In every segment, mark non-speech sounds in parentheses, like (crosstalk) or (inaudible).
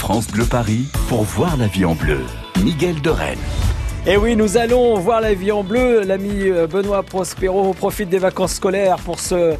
France Bleu Paris pour voir la vie en bleu. Miguel de Rennes. Et oui, nous allons voir la vie en bleu. L'ami euh, Benoît Prospero profite des vacances scolaires pour se,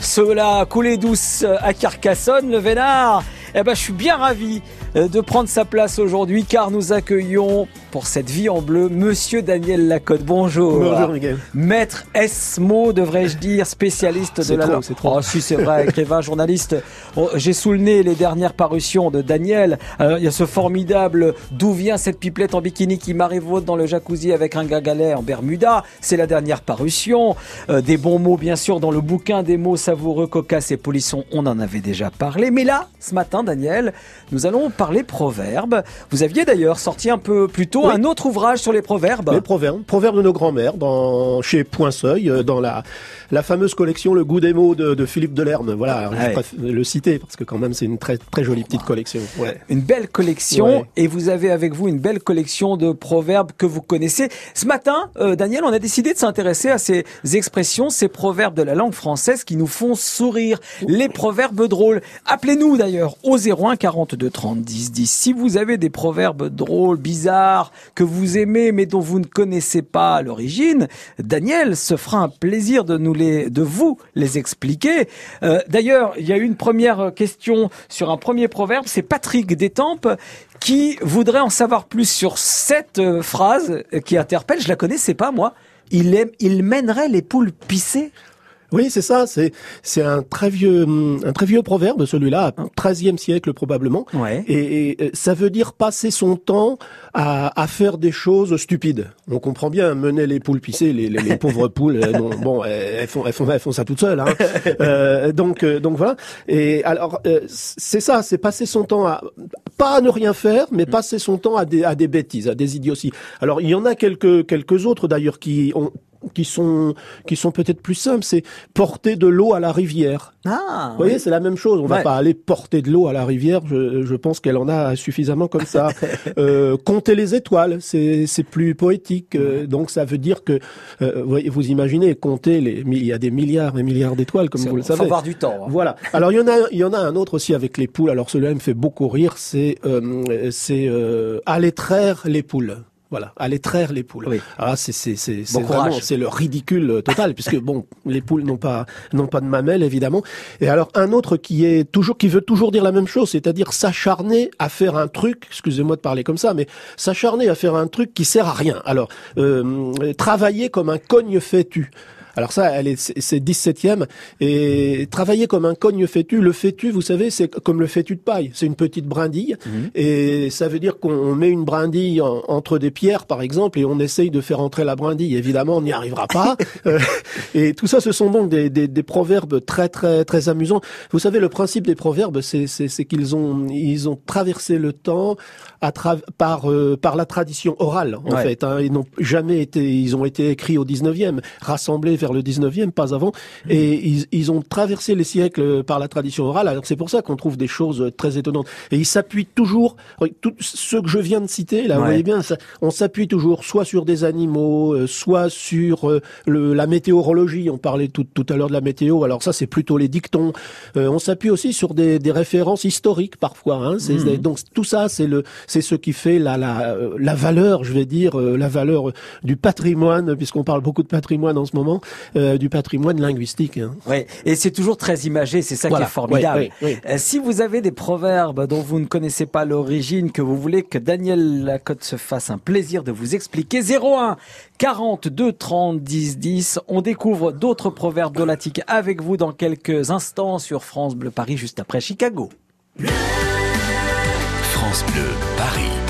cela couler douce à Carcassonne, le Vénard. Eh ben, je suis bien ravi euh, de prendre sa place aujourd'hui car nous accueillons pour cette vie en bleu Monsieur Daniel Lacotte. Bonjour. Bonjour Miguel. Maître Esmo, devrais-je dire, spécialiste de la trop. Oh, si c'est vrai, (laughs) écrivain, journaliste. Oh, j'ai sous le nez les dernières parutions de Daniel. Alors, il y a ce formidable D'où vient cette pipelette en bikini qui m'arrive dans le jacuzzi avec un gagalet en Bermuda? C'est la dernière parution. Euh, des bons mots, bien sûr, dans le bouquin des mots savoureux, cocasses et polissons. On en avait déjà parlé. Mais là, ce matin, Daniel, nous allons parler les proverbes. Vous aviez d'ailleurs sorti un peu plus tôt un autre ouvrage sur les proverbes. Les proverbes, proverbes de nos grands-mères, dans chez Point Seuil, euh, dans la la fameuse collection Le goût des mots de, de Philippe Delerme. Voilà, je préfère le citer parce que quand même c'est une très très jolie petite collection. Ouais. Une belle collection et vous avez avec vous une belle collection de proverbes que vous connaissez. Ce matin, euh, Daniel, on a décidé de s'intéresser à ces expressions, ces proverbes de la langue française qui nous font sourire, les proverbes drôles. Appelez-nous d'ailleurs au 01 42 30 10 10 si vous avez des proverbes drôles, bizarres que vous aimez mais dont vous ne connaissez pas l'origine. Daniel se fera un plaisir de nous les vous les expliquer. Euh, d'ailleurs, il y a une première question sur un premier proverbe, c'est Patrick Détampes qui voudrait en savoir plus sur cette euh, phrase qui interpelle, je la connaissais pas moi. Il, il mènerait les poules pissées? Oui, c'est ça. C'est c'est un très vieux un très vieux proverbe celui-là, 13e siècle probablement. Et, euh, ça veut dire passer son temps à, à, faire des choses stupides. On comprend bien mener les poules pisser, les, les, pauvres (laughs) poules. Euh, bon, elles font, elles font elles font ça toutes seules. Hein. (laughs) Euh, donc donc voilà. Et alors c'est ça, c'est passer son temps à pas à ne rien faire, mais passer son temps à des à des bêtises, à des idioties. Alors il y en a quelques quelques autres d'ailleurs qui ont qui sont qui sont peut-être plus simples, c'est porter de l'eau à la rivière. Ah, vous voyez, c'est la même chose. On va pas aller porter de l'eau à la rivière. Je, je pense qu'elle en a suffisamment comme ça. (laughs) euh, compter les étoiles, c'est c'est plus poétique. Euh, donc ça veut dire que euh, vous imaginez compter les il y a des milliards et milliards d'étoiles comme vous le savez. Faut avoir du temps. Hein. Voilà. Alors il y en a il y en a un autre aussi avec les poules. Alors celui-là me fait beaucoup rire. C'est euh, c'est aller traire les poules. Voilà, aller traire les poules. Oui. Ah, c'est c'est c'est vraiment c'est le ridicule total (laughs) puisque bon, les poules n'ont pas n'ont pas de mamelles évidemment. Et alors un autre qui est toujours qui veut toujours dire la même chose, c'est-à-dire s'acharner à faire un truc, excusez-moi de parler comme ça, mais s'acharner à faire un truc qui sert à rien. Alors euh, travailler comme un cogne fétu. Alors ça, elle est, c'est 17e. Et travailler comme un cogne fétu, le fétu, vous savez, c'est comme le fétu de paille. C'est une petite brindille. Mhm. Et ça veut dire qu'on met une brindille entre des pierres, par exemple, et on essaye de faire entrer la brindille. Évidemment, on n'y arrivera pas. (laughs) Euh, et tout ça, ce sont donc des, des, des, proverbes très, très, très amusants. Vous savez, le principe des proverbes, c'est, c'est, qu'ils ont, ils ont traversé le temps à par, euh, par la tradition orale, en fait. Hein. Ils n'ont jamais été, ils ont été écrits au 19e, rassemblés vers le 19e, pas avant, et ils, ils, ont traversé les siècles par la tradition orale. Alors c'est pour ça qu'on trouve des choses très étonnantes. Et ils s'appuient toujours, tout ce que je viens de citer, là, vous voyez bien, ça, on s'appuie toujours soit sur des animaux, euh, soit sur euh, le, la météorologie. On parlait tout, tout à l'heure de la météo. Alors ça, c'est plutôt les dictons. Euh, on s'appuie aussi sur des, des, références historiques parfois. Hein. Mmh. Donc tout ça, c'est le, c'est ce qui fait la, la, la valeur, je vais dire, la valeur du patrimoine, puisqu'on parle beaucoup de patrimoine en ce moment. Euh, du patrimoine linguistique. Hein. Oui, et c'est toujours très imagé, c'est ça qui est formidable. Euh, si vous avez des proverbes dont vous ne connaissez pas l'origine, que vous voulez que Daniel Lacotte se fasse un plaisir de vous expliquer, 01 42 30 10 10. On découvre d'autres proverbes dolatiques avec vous dans quelques instants sur France Bleu Paris, juste après Chicago. France Bleu Paris.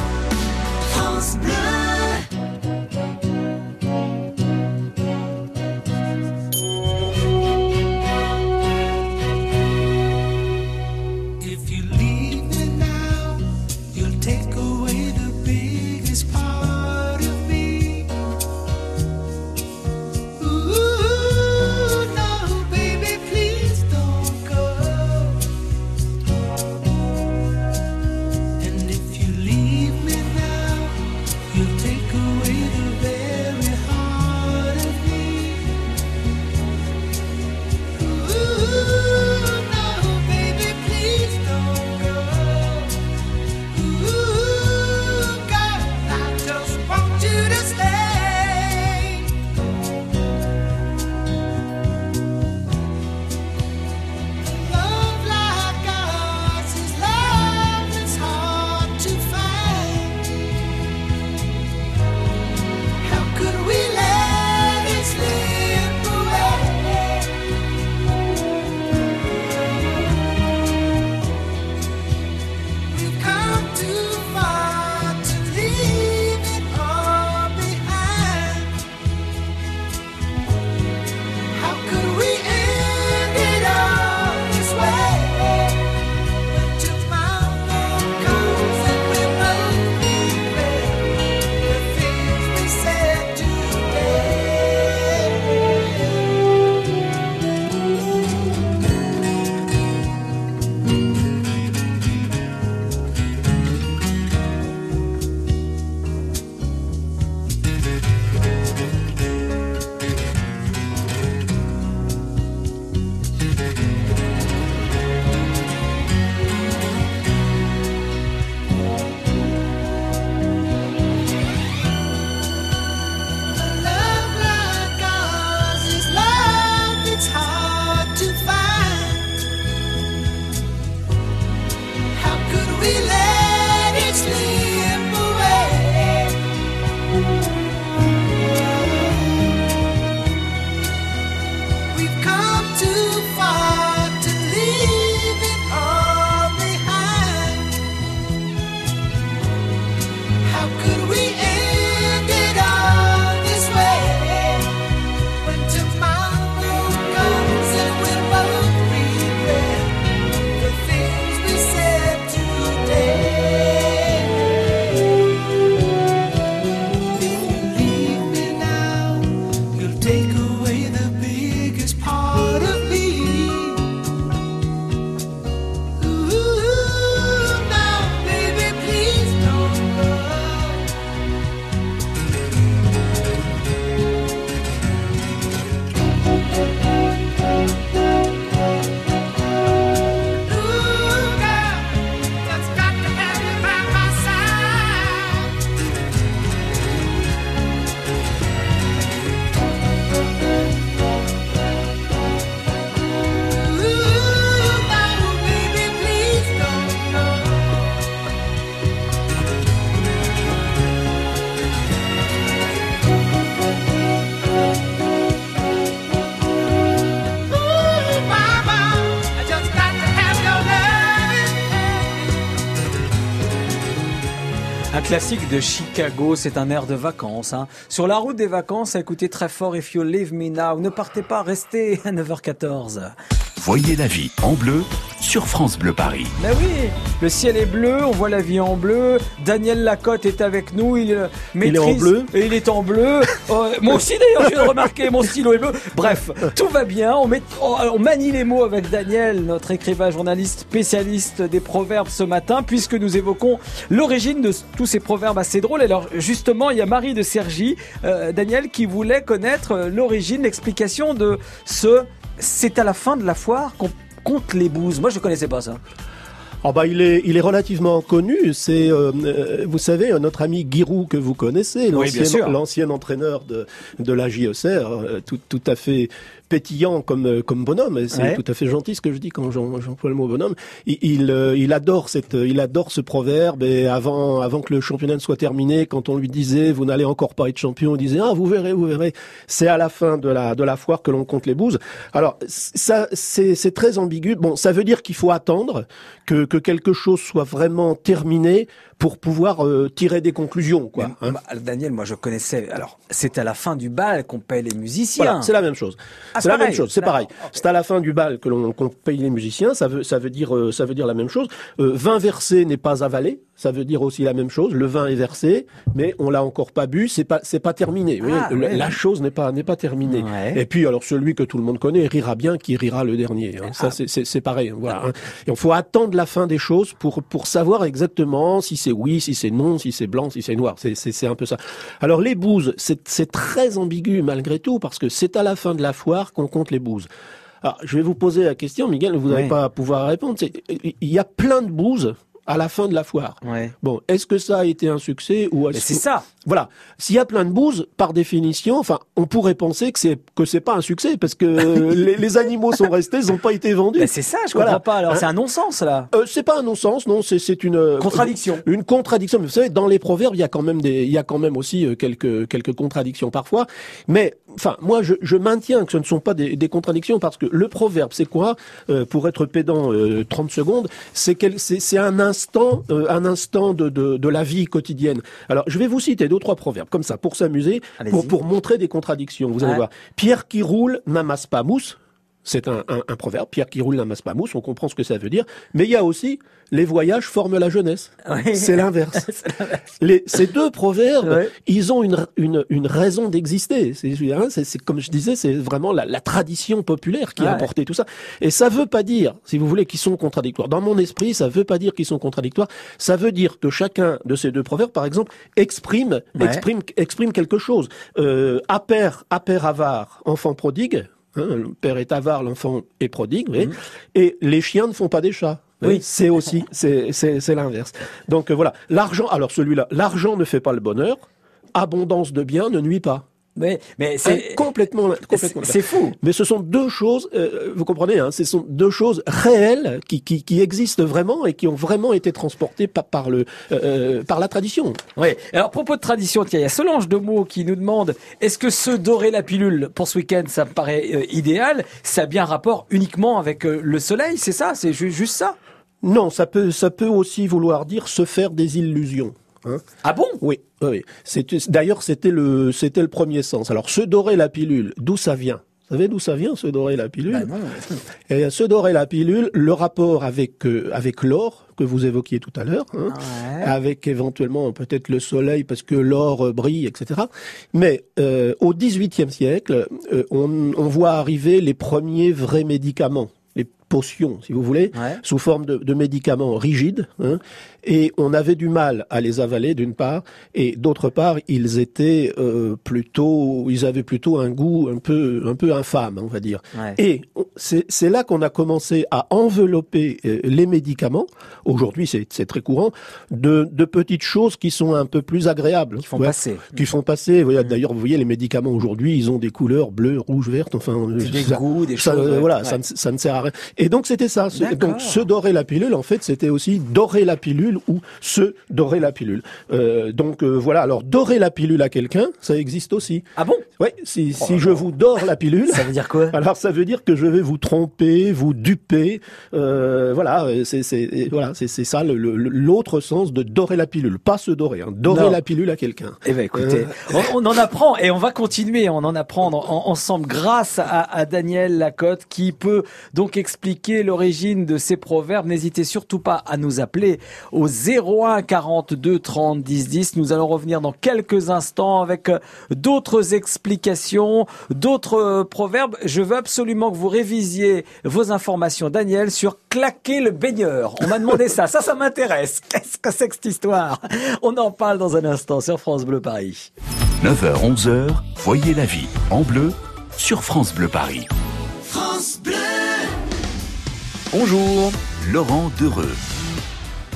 Classique de Chicago, c'est un air de vacances. Hein. Sur la route des vacances, écoutez très fort If You Leave Me Now. Ne partez pas, restez à 9h14. Voyez la vie en bleu sur France Bleu Paris. Mais ben oui, le ciel est bleu, on voit la vie en bleu. Daniel Lacotte est avec nous, il maîtrise, il est en bleu. Et il est en bleu. (laughs) Oh, moi aussi d'ailleurs, je viens de remarquer, mon stylo est bleu. Bref, tout va bien. On, met, on manie les mots avec Daniel, notre écrivain journaliste spécialiste des proverbes ce matin, puisque nous évoquons l'origine de tous ces proverbes assez drôles. Alors justement, il y a Marie de Sergi, euh, Daniel, qui voulait connaître l'origine, l'explication de ce c'est à la fin de la foire qu'on compte les bouses. Moi, je ne connaissais pas ça. Oh bah il est il est relativement connu. C'est euh, euh, vous savez notre ami Giroud que vous connaissez, l'ancien entraîneur de de la JECR, euh, tout tout à fait pétillant comme euh, comme bonhomme. C'est tout à fait gentil ce que je dis quand j'emploie le mot bonhomme. Il il, euh, il, adore cette il adore ce proverbe et avant avant que le championnat ne soit terminé, quand on lui disait vous n'allez encore pas être champion, il disait ah vous verrez vous verrez. C'est à la fin de la de la foire que l'on compte les bouses. Alors ça c'est c'est très ambigu. Bon ça veut dire qu'il faut attendre que que quelque chose soit vraiment terminé pour pouvoir euh, tirer des conclusions, quoi. Hein. Daniel, moi je connaissais. Alors, c'est à la fin du bal qu'on paye les musiciens. Voilà, c'est la même chose. Ah, c'est la même chose. C'est pareil. C'est à la fin du bal que l'on paye les musiciens. Ça veut ça veut dire euh, ça veut dire la même chose. Euh, vin versé n'est pas avalé ça veut dire aussi la même chose. Le vin est versé, mais on l'a encore pas bu. C'est pas, c'est pas terminé. Ah, la chose n'est pas, n'est pas terminée. Et puis, alors, celui que tout le monde connaît rira bien qui rira le dernier. Hein. Ça, ah. c'est, c'est, pareil. Voilà. Hein. Et il faut attendre la fin des choses pour, pour savoir exactement si c'est oui, si c'est non, si c'est blanc, si c'est noir. C'est, c'est, c'est un peu ça. Alors, les bouses, c'est, c'est très ambigu malgré tout parce que c'est à la fin de la foire qu'on compte les bouses. Alors, je vais vous poser la question, Miguel, vous n'allez pas pouvoir répondre. Il y a plein de bouses à la fin de la foire. Bon, est-ce que ça a été un succès ou c'est ça. Voilà. S'il y a plein de bouses, par définition, enfin, on pourrait penser que c'est que c'est pas un succès parce que (laughs) les, animaux sont restés, ils n'ont pas été vendus. c'est ça, je comprends pas. Alors, c'est un non-sens là. Euh, c'est pas un non-sens, non. C'est c'est une euh, contradiction. Une contradiction. Mais vous savez, dans les proverbes, il y a quand même des, il y a quand même aussi euh, quelques quelques contradictions parfois. Mais enfin, moi, je, je maintiens que ce ne sont pas des, des contradictions parce que le proverbe, c'est quoi? Euh, Pour être pédant, 30 secondes, c'est c'est un instant, un instant de, de de la vie quotidienne. Alors, je vais vous citer deux, trois proverbes, comme ça, pour s'amuser, pour, pour montrer des contradictions. Vous allez voir. Pierre qui roule n'amasse pas mousse. C'est un, un, proverbe. Pierre qui roule n'amasse pas mousse. On comprend ce que ça veut dire. Mais il y a aussi les voyages forment la jeunesse. C'est l'inverse. (laughs) ces deux proverbes, ils ont une, une, une raison d'exister. C'est hein, comme je disais, c'est vraiment la, la, tradition populaire qui a apporté tout ça. Et ça veut pas dire, si vous voulez, qu'ils sont contradictoires. Dans mon esprit, ça veut pas dire qu'ils sont contradictoires. Ça veut dire que chacun de ces deux proverbes, par exemple, exprime exprime exprime quelque chose. Euh, à père avare, enfant prodigue. Hein, le père est avare, l'enfant est prodigue, oui. Mhm. et les chiens ne font pas des chats. Oui, c'est aussi, c'est, c'est, l'inverse. Donc euh, voilà, l'argent, alors celui-là, l'argent ne fait pas le bonheur, abondance de biens ne nuit pas. Mais, mais c'est complètement, complètement. C'est fou. Mais ce sont deux choses, euh, vous comprenez, hein, ce sont deux choses réelles qui, qui, qui, existent vraiment et qui ont vraiment été transportées par, par le, euh, euh par la tradition. Oui. Alors, propos de tradition, tiens, il y a Solange de mots qui nous demande est-ce que se dorer la pilule pour ce week-end, ça me paraît euh, idéal? Ça a bien rapport uniquement avec le soleil, c'est ça? C'est juste ça? Non, ça peut, ça peut aussi vouloir dire se faire des illusions. Hein. Ah bon? Oui, oui. D'ailleurs, c'était le, c'était le premier sens. Alors, se dorer la pilule, d'où ça vient? Vous savez d'où ça vient, se dorer la pilule? Bah Et se dorer la pilule, le rapport avec euh, avec l'or que vous évoquiez tout à l'heure, hein, avec éventuellement peut-être le soleil parce que l'or euh, brille, etc. Mais euh, au XVIIIe siècle, on, on voit arriver les premiers vrais médicaments les potions, si vous voulez, sous forme de, de médicaments rigides. Hein, et on avait du mal à les avaler d'une part, et d'autre part, ils étaient euh, plutôt, ils avaient plutôt un goût un peu, un peu infâme, on va dire. Et c'est là qu'on a commencé à envelopper euh, les médicaments. Aujourd'hui, c'est très courant de, de, petites choses qui sont un peu plus agréables, qui font passer, qui font passer. Mm. D'ailleurs, vous voyez, les médicaments aujourd'hui, ils ont des couleurs bleues, rouges, vertes. Enfin, des goûts, des ça, choses. Voilà, ça, ça, ne sert à rien. Et donc c'était ça. Donc se dorer la pilule, en fait, c'était aussi dorer la pilule ou se dorer la pilule. Euh, donc euh, voilà, alors dorer la pilule à quelqu'un, ça existe aussi. Ah bon? Oui, si, oh si je vous dore la pilule... ça veut dire quoi? Alors ça veut dire que je vais vous tromper, vous duper. Euh, voilà, c'est voilà, c'est ça l'autre sens de dorer la pilule, pas se dorer, hein, dorer la pilule à quelqu'un. Eh ben écoutez, on, en apprend et on va continuer, on en apprendre ensemble grâce à, à Daniel Lacotte qui peut donc expliquer l'origine de ces proverbes. N'hésitez surtout pas à nous appeler au au 01 42 30 10 10. Nous allons revenir dans quelques instants avec euh, d'autres explications, d'autres euh, proverbes. Je veux absolument que vous révisiez vos informations, Daniel, sur claquer le baigneur. On m'a demandé ça. Ça, ça m'intéresse. Qu'est-ce que c'est que cette histoire? On en parle dans un instant sur France Bleu Paris. 9h, 11h, voyez la vie en bleu sur France Bleu Paris. France Bleu Bonjour, Laurent Dereux.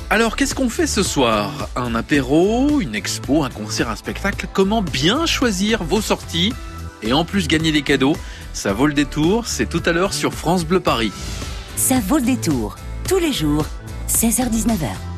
Alors, qu'est-ce qu'on fait ce soir? Un apéro, une expo, un concert, un spectacle? Comment bien choisir vos sorties? Et en plus gagner des cadeaux? Ça vaut le détour, c'est tout à l'heure sur France Bleu Paris. Ça vaut le détour, tous les jours, 16h-19h.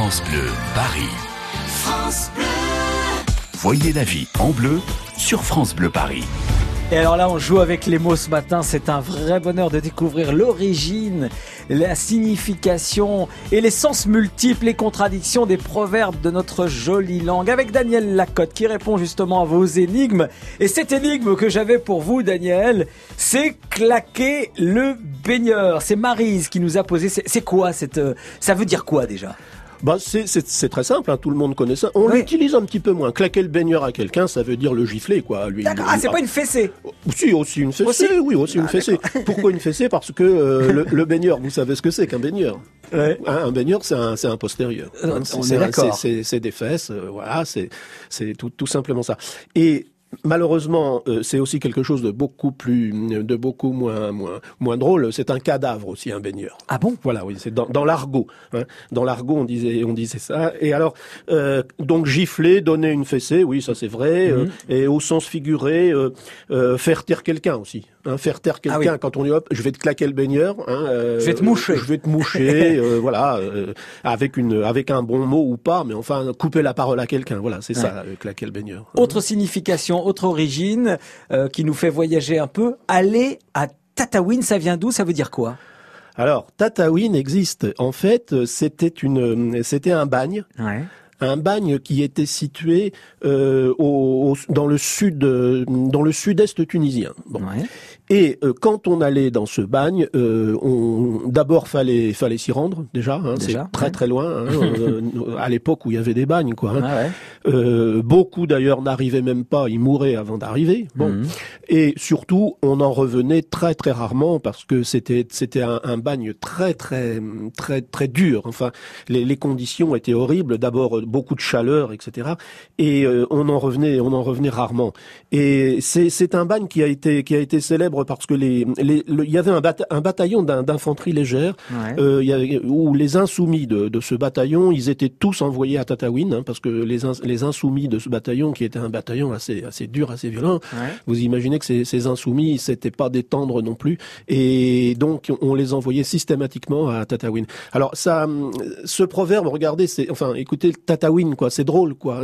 France Bleu, Paris. France Bleu. Voyez la vie en bleu sur France Bleu Paris. Et alors là, on joue avec les mots ce matin. C'est un vrai bonheur de découvrir l'origine, la signification et les sens multiples, les contradictions des proverbes de notre jolie langue. Avec Daniel Lacotte qui répond justement à vos énigmes. Et cette énigme que j'avais pour vous, Daniel, c'est claquer le baigneur. C'est Marise qui nous a posé. C'est quoi cette, euh, ça veut dire quoi déjà? Bah c'est très simple, hein, tout le monde connaît ça. On l'utilise un petit peu moins. Claquer le baigneur à quelqu'un, ça veut dire le gifler, quoi. Lui, ah, c'est pas une fessée. Si, aussi une fessée. Oui, aussi une ah, fessée. Pourquoi une fessée? Parce que euh, (laughs) le, baigneur, vous savez ce que c'est qu'un baigneur. Hein, un baigneur, c'est un, un postérieur. Hein, c'est des fesses, euh, voilà, c'est tout, tout simplement ça. Et Malheureusement, euh, c'est aussi quelque chose de beaucoup plus, de beaucoup moins, moins, moins drôle. C'est un cadavre aussi, un baigneur. Ah bon? Voilà, oui, c'est dans, dans l'argot. Hein. Dans l'argot, on disait, on disait ça. Et alors, euh, donc gifler, donner une fessée, oui, ça c'est vrai. Euh, mhm. et au sens figuré, faire taire quelqu'un aussi. Hein, faire taire ah quelqu'un quand on dit hop, je vais te claquer le baigneur. Hein, je vais te moucher. Je vais te moucher, (laughs) voilà, avec une, avec un bon mot ou pas, mais enfin couper la parole à quelqu'un. Voilà, c'est ça, claquer le baigneur. Autre signification autre origine, euh, qui nous fait voyager un peu. Aller à Tataouine, ça vient d'où? Ça veut dire quoi? Alors, Tataouine existe. En fait, c'était une, c'était un bagne. Un bagne qui était situé euh, au, dans le sud, dans le sud-est tunisien. Bon. Et euh, quand on allait dans ce bagne, euh, on d'abord fallait fallait s'y rendre déjà. Hein, c'est très très loin. Hein, (laughs) euh, à l'époque où il y avait des bagnes, quoi. Hein. Ah euh, beaucoup d'ailleurs n'arrivaient même pas, ils mouraient avant d'arriver. Bon. Mhm. Et surtout, on en revenait très très rarement parce que c'était c'était un, un, bagne très très très très dur. Enfin, les, les conditions étaient horribles. D'abord beaucoup de chaleur, etc. Et on en revenait on en revenait rarement. Et c'est c'est un bagne qui a été qui a été célèbre parce que les, il y avait un, un bataillon d'infanterie légère euh, y où les insoumis de, de, ce bataillon, ils étaient tous envoyés à Tataouine hein, parce que les, les insoumis de ce bataillon, qui était un bataillon assez assez dur, assez violent, vous imaginez que ces, ces insoumis, c'était pas des tendres non plus, et donc on les envoyait systématiquement à Tataouine. Alors ça, ce proverbe, regardez, c'est enfin, écoutez, Tataouine, quoi, c'est drôle, quoi.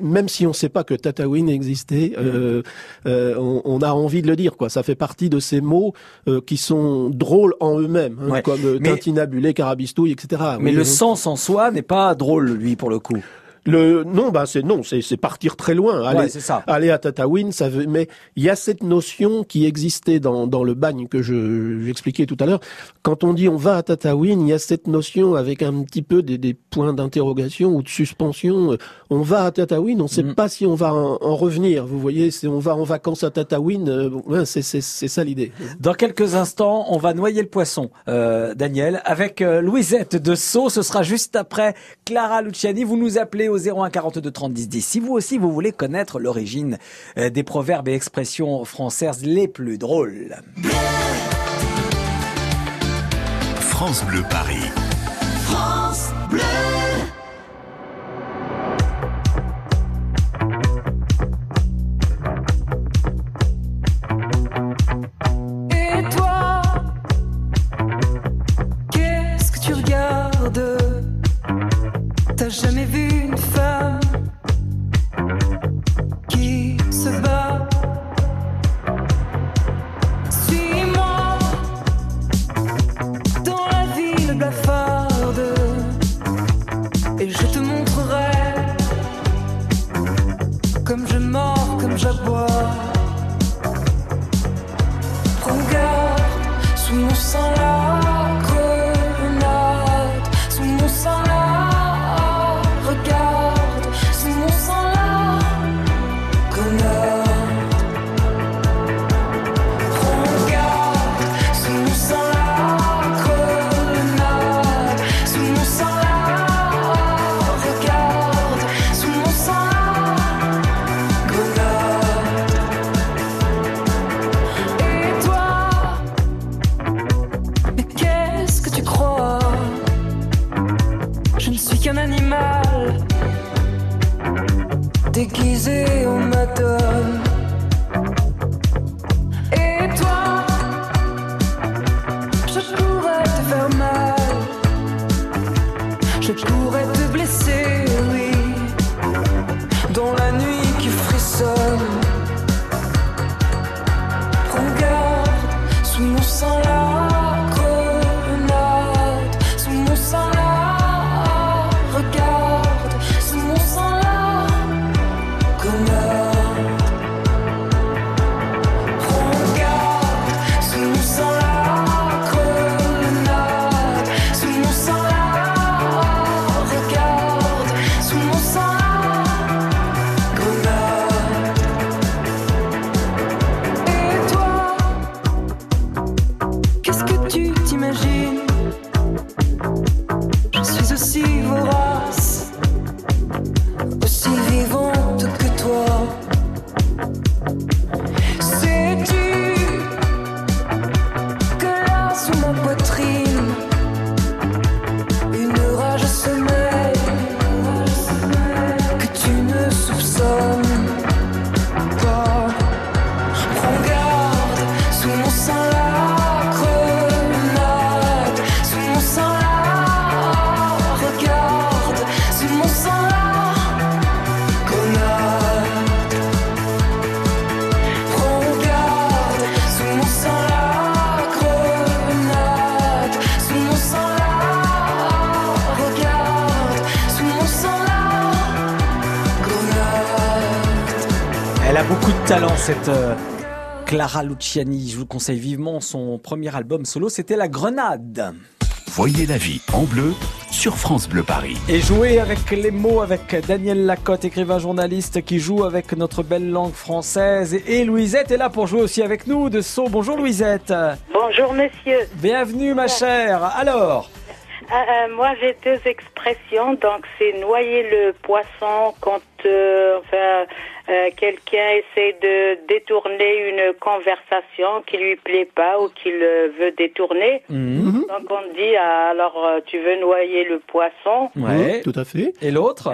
même si on sait pas que Tataouine existait, euh, euh, on, a envie de le dire, quoi. Ça fait partie de ces mots euh, qui sont drôles en eux-mêmes, hein, comme euh, tintinabulé, carabistouille, etc. Mais le sens en soi n'est pas drôle, lui, pour le coup. Le non, bah c'est non, c'est partir très loin. Aller, ça. aller à Tataouine, ça veut. Mais il y a cette notion qui existait dans dans le bagne que je j'expliquais tout à l'heure. Quand on dit on va à Tataouine, il y a cette notion avec un petit peu des, des points d'interrogation ou de suspension. On va à Tataouine, on ne sait mm. pas si on va en, revenir. Vous voyez, si on va en vacances à Tataouine, euh, c'est c'est c'est ça l'idée. Dans quelques instants, on va noyer le poisson, euh, Daniel, avec euh, Louisette de Sceaux. Ce sera juste après Clara Luciani. Vous nous appelez au 01 42 30 10 10. Si vous aussi vous voulez connaître l'origine euh, des proverbes et expressions françaises les plus drôles. France Bleu Paris. Cette euh, Clara Luciani. Je vous conseille vivement son premier album solo, c'était La Grenade. Voyez la vie en bleu sur France Bleu Paris. Et jouer avec les mots avec Daniel Lacotte, écrivain journaliste qui joue avec notre belle langue française. Et Louisette est là pour jouer aussi avec nous de Sceaux. Bonjour Louisette. Bonjour monsieur. Bienvenue ma chère. Alors? Euh, euh, Moi j'ai deux expressions. Donc c'est noyer le poisson quand enfin, quelqu'un essaie de détourner une conversation qui lui plaît pas ou qu'il veut détourner. Mhm. Donc on dit alors tu veux noyer le poisson? Oui, tout à fait. Et l'autre?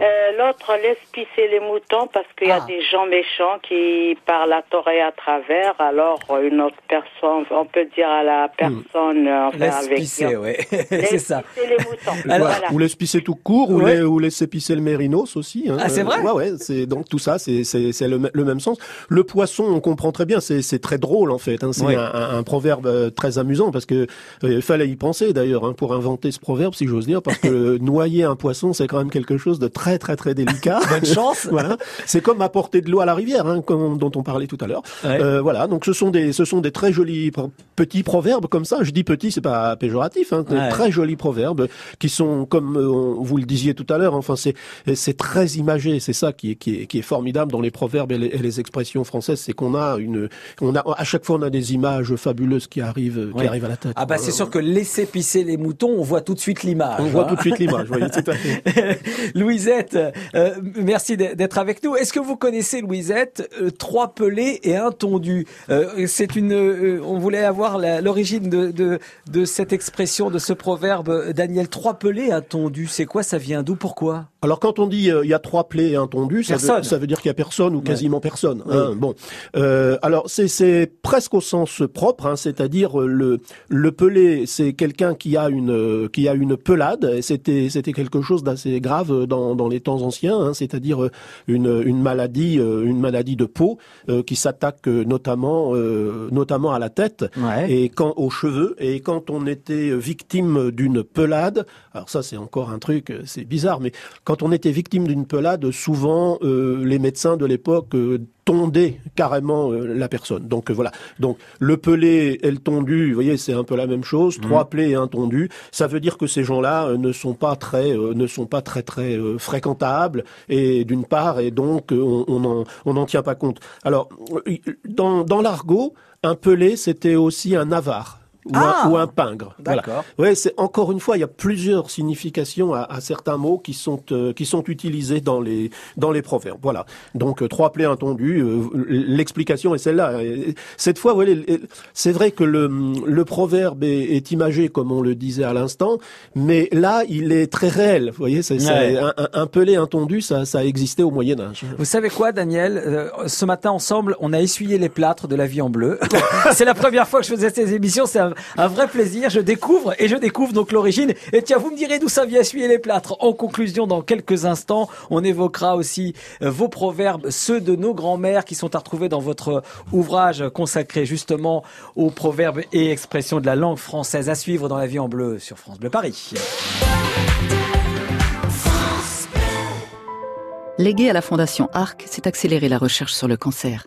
Euh, l'autre laisse pisser les moutons parce qu'il y a ah. des gens méchants qui parlent à tort et à travers. Alors une autre personne, on peut dire à la hmm. personne, enfin laisse avec pisser, ouais. (laughs) c'est ça. Pisser les moutons. Alors, Ou laisse pisser tout court, ou, ouais. ou laisser pisser le mérinos aussi. Hein. Ah c'est vrai. Ouais ouais. C'est donc tout ça, c'est le, le, même sens. Le poisson, on comprend très bien. C'est très drôle en fait. Hein. C'est un, un, proverbe euh, très amusant parce que euh, il fallait y penser d'ailleurs hein, pour inventer ce proverbe, si j'ose dire, parce que (laughs) noyer un poisson, c'est quand même quelque chose de très très très délicat. (laughs) Bonne chance. (laughs) voilà. C'est comme apporter de l'eau à la rivière, hein, comme, dont on parlait tout à l'heure. Euh, voilà. Donc ce sont des ce sont des très jolis petits proverbes comme ça. Je dis petit, c'est pas péjoratif. Hein, Très jolis proverbes qui sont comme euh, vous le disiez tout à l'heure. Enfin c'est c'est très imagé. C'est ça qui est, qui est qui est formidable dans les proverbes et les, expressions françaises, c'est qu'on a une on a à chaque fois on a des images fabuleuses qui arrivent qui arrivent à la tête. Ah bah c'est sûr que laisser pisser les moutons, on voit tout de suite l'image. On voit tout de suite l'image. voyez, tout à fait. (laughs) Louisette, euh, merci d'être avec nous. Est-ce que vous connaissez Louisette euh, Trois pelés et un tondu? Euh, c'est une. on voulait avoir l'origine de, de, de cette expression, de ce proverbe. Daniel, trois pelés un tondu. C'est quoi? Ça vient d'où? Pourquoi? Alors quand on dit il y a trois pelés et un tondu, ça veut, ça veut, dire qu'il y a personne ou quasiment personne. Hein. Bon. alors c'est presque au sens propre, hein, c'est-à-dire le le pelé, c'est quelqu'un qui a une qui a une pelade. C'était c'était quelque chose d'assez grave dans dans les temps anciens, hein, c'est-à-dire euh, une, une maladie, euh, une maladie de peau euh, qui s'attaque notamment, notamment à la tête et quand aux cheveux. Et quand on était victime d'une pelade, alors ça c'est encore un truc, c'est bizarre, mais quand on était victime d'une pelade, souvent les médecins de l'époque tondait carrément euh, la personne. Donc euh, voilà. Donc le pelé et le tondu, vous voyez, c'est un peu la même chose. Mmh. Trois plaies et un tondu, ça veut dire que ces gens-là euh, ne sont pas très, ne sont pas très très fréquentables et d'une part et donc on on on n'en tient pas compte. Alors dans dans l'argot, un pelé c'était aussi un avare ou, un, ah, ou un pingre. D'accord. Ouais, c'est encore une fois, il y a plusieurs significations à, à certains mots qui sont euh, qui sont utilisés dans les dans les proverbes. Voilà. Donc euh, trois plaies entendues. Euh, L'explication est celle-là. Cette fois, voilà, c'est vrai que le le proverbe est, est, imagé comme on le disait à l'instant, mais là, il est très réel. Vous voyez, c'est un, un, pelé entendu, ça ça a existé au Moyen Âge. Vous savez quoi, Daniel Ce matin, ensemble, on a essuyé les plâtres de la vie en bleu. (laughs) c'est la première fois que je faisais ces émissions. C'est un, vrai plaisir. Je découvre et je découvre donc l'origine. Et tiens, vous me direz d'où ça vient essuyer les plâtres. En conclusion, dans quelques instants, on évoquera aussi euh, vos proverbes, ceux de nos grands-mères qui sont à retrouver dans votre ouvrage consacré justement aux proverbes et expressions de la langue française à suivre dans la vie en bleu sur France Bleu Paris. Légué à la Fondation ARC, c'est accélérer la recherche sur le cancer.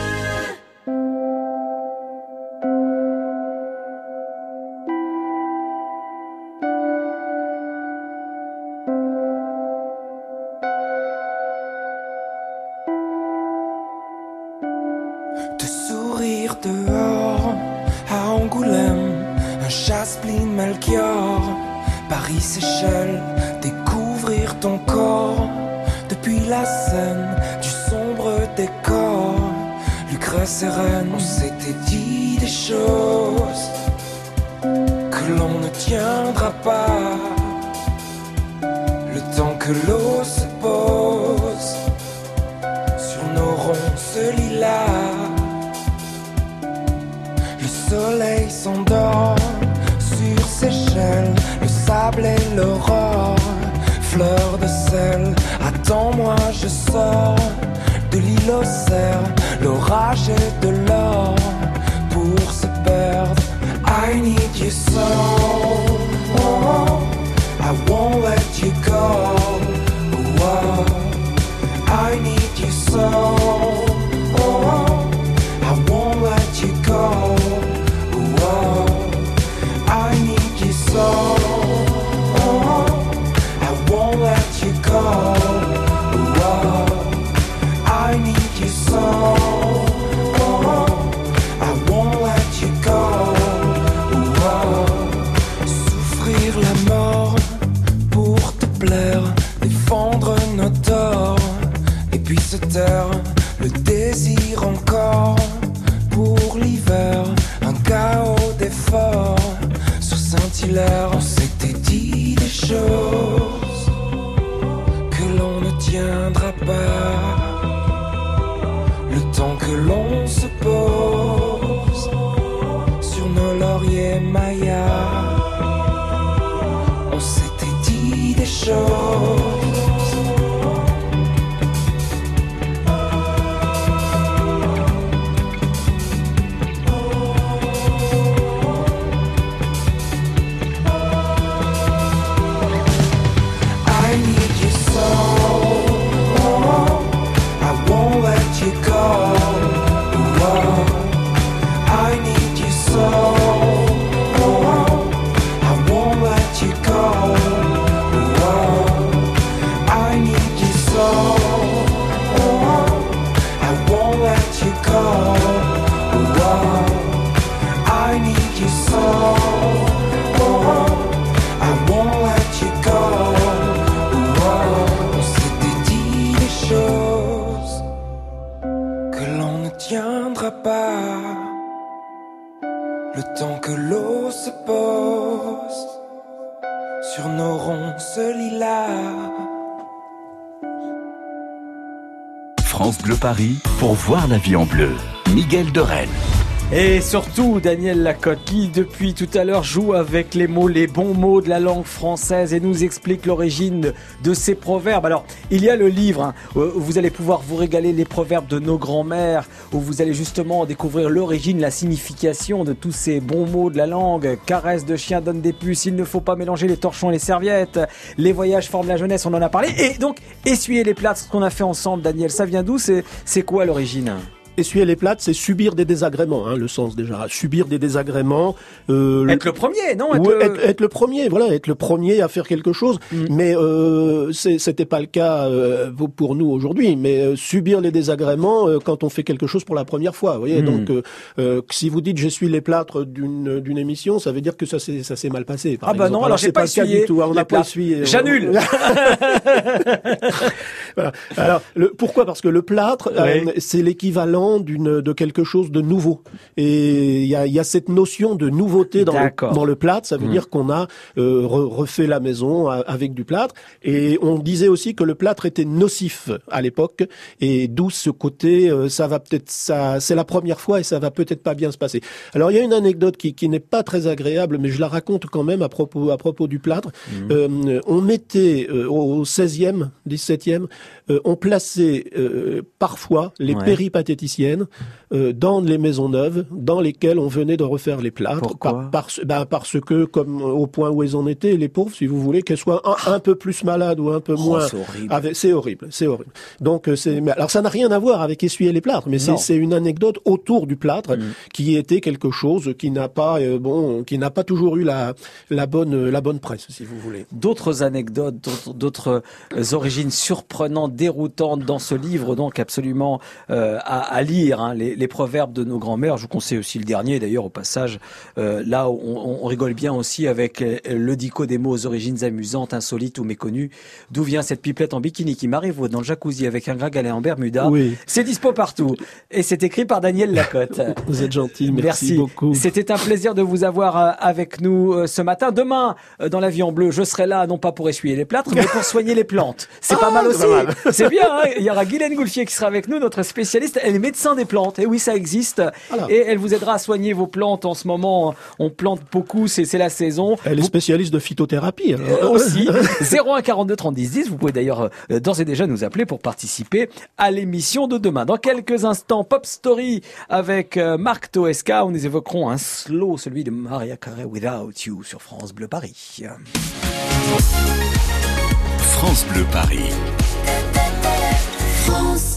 Dehors, à Angoulême, un chasse-pline Melchior, Paris, Seychelles, découvrir ton corps, depuis la scène du sombre décor, Lucrèce et on s'était dit des choses que l'on ne tiendra pas, le temps que l'eau se pose ce lilas. Le soleil s'endort sur ses chaînes, le sable et l'aurore, fleur de sel. Attends-moi, je sors de l'île au cerf, l'orage et de l'or pour se perdre. I need you so. I won't let you go. Oh, I need Pour voir la vie en bleu. Miguel de Rennes. Et surtout, Daniel Lacotte, qui depuis tout à l'heure joue avec les mots, les bons mots de la langue française et nous explique l'origine de ces proverbes. Alors, il y a le livre hein, où vous allez pouvoir vous régaler les proverbes de nos grands-mères, où vous allez justement découvrir l'origine, la signification de tous ces bons mots de la langue. Caresse de chien donne des puces, il ne faut pas mélanger les torchons et les serviettes. Les voyages forment la jeunesse, on en a parlé. Et donc, essuyer les plats, ce qu'on a fait ensemble, Daniel, ça vient d'où? C'est c'est quoi l'origine? Essuyer les plates, c'est subir des désagréments, hein, le sens déjà. Subir des désagréments. Euh, Être le premier, non être, le- être, être le premier, voilà, être le premier à faire quelque chose. Mais euh, c'était pas le cas euh, pour nous aujourd'hui. Mais euh, subir les désagréments euh, quand on fait quelque chose pour la première fois, vous voyez. Mm. Donc, euh, si vous dites j'essuie les plâtres d'une d'une émission, ça veut dire que ça s'est ça s'est mal passé. par Ah bah exemple. non, alors j'ai c'est pas le cas du tout. hein, On n'a pas essuyé. J'annule. (laughs) (laughs) Voilà. Alors, le, pourquoi? Parce que le plâtre, euh, c'est l'équivalent d'une de quelque chose de nouveau. Et il y a, y a cette notion de nouveauté dans le, D'accord. dans le plâtre. Ça veut Mm. dire qu'on a euh, re- refait la maison a- avec du plâtre. Et on disait aussi que le plâtre était nocif à l'époque. Et d'où ce côté, euh, ça va peut-être, ça, c'est la première fois et ça va peut-être pas bien se passer. Alors il y a une anecdote qui, qui n'est pas très agréable, mais je la raconte quand même à propos à propos du plâtre. Euh, on mettait euh, au 16e, 17e, euh, on plaçait euh, parfois les Ouais. péripatéticiennes euh, dans les maisons neuves dans lesquelles on venait de refaire les plâtres. Pourquoi? Par- ben, parce que, comme au point où elles en étaient, les pauvres, si vous voulez, qu'elles soient un, un peu plus malades ou un peu Oh, moins. c'est horrible. C'est horrible. Donc, c'est. Alors, ça n'a rien à voir avec essuyer les plâtres, mais c'est une anecdote autour du plâtre Mm. qui était quelque chose qui n'a pas, bon, qui n'a pas toujours eu la la bonne la bonne presse, si vous voulez. D'autres anecdotes, d'autres- origines surprenantes, déroutantes dans ce livre, donc absolument euh, à, à lire, hein, les, les proverbes de nos grands-mères. Je vous conseille aussi le dernier, d'ailleurs, au passage, euh, là où on, on rigole bien aussi avec euh, le dico des mots aux origines amusantes, insolites ou méconnues. D'où vient cette pipelette en bikini qui m'arrive dans le jacuzzi avec un gringalet en Bermuda? Oui. C'est dispo partout. Et c'est écrit par Daniel Lacotte. (laughs) Vous êtes gentil, merci, beaucoup. C'était un plaisir de vous avoir avec nous ce matin. Demain, dans la vie en bleu, je serai là non pas pour essuyer les plâtres, mais pour soigner les plantes. C'est pas Ah, mal aussi. Grave. (laughs) C'est bien, hein. il y aura Guylaine Goulfier qui sera avec nous, notre spécialiste. Elle est médecin des plantes. Et oui, ça existe. Et elle vous aidera à soigner vos plantes en ce moment. On plante beaucoup, c'est la saison. Elle est spécialiste de phytothérapie. Euh, aussi. 01 42 30 10 10. Vous pouvez d'ailleurs euh, d'ores et déjà nous appeler pour participer à l'émission de demain. Dans quelques instants, Pop Story avec euh, Marc Toesca. Nous évoquerons un slow, celui de Maria Carey Without You sur France Bleu Paris. France Bleu Paris. France.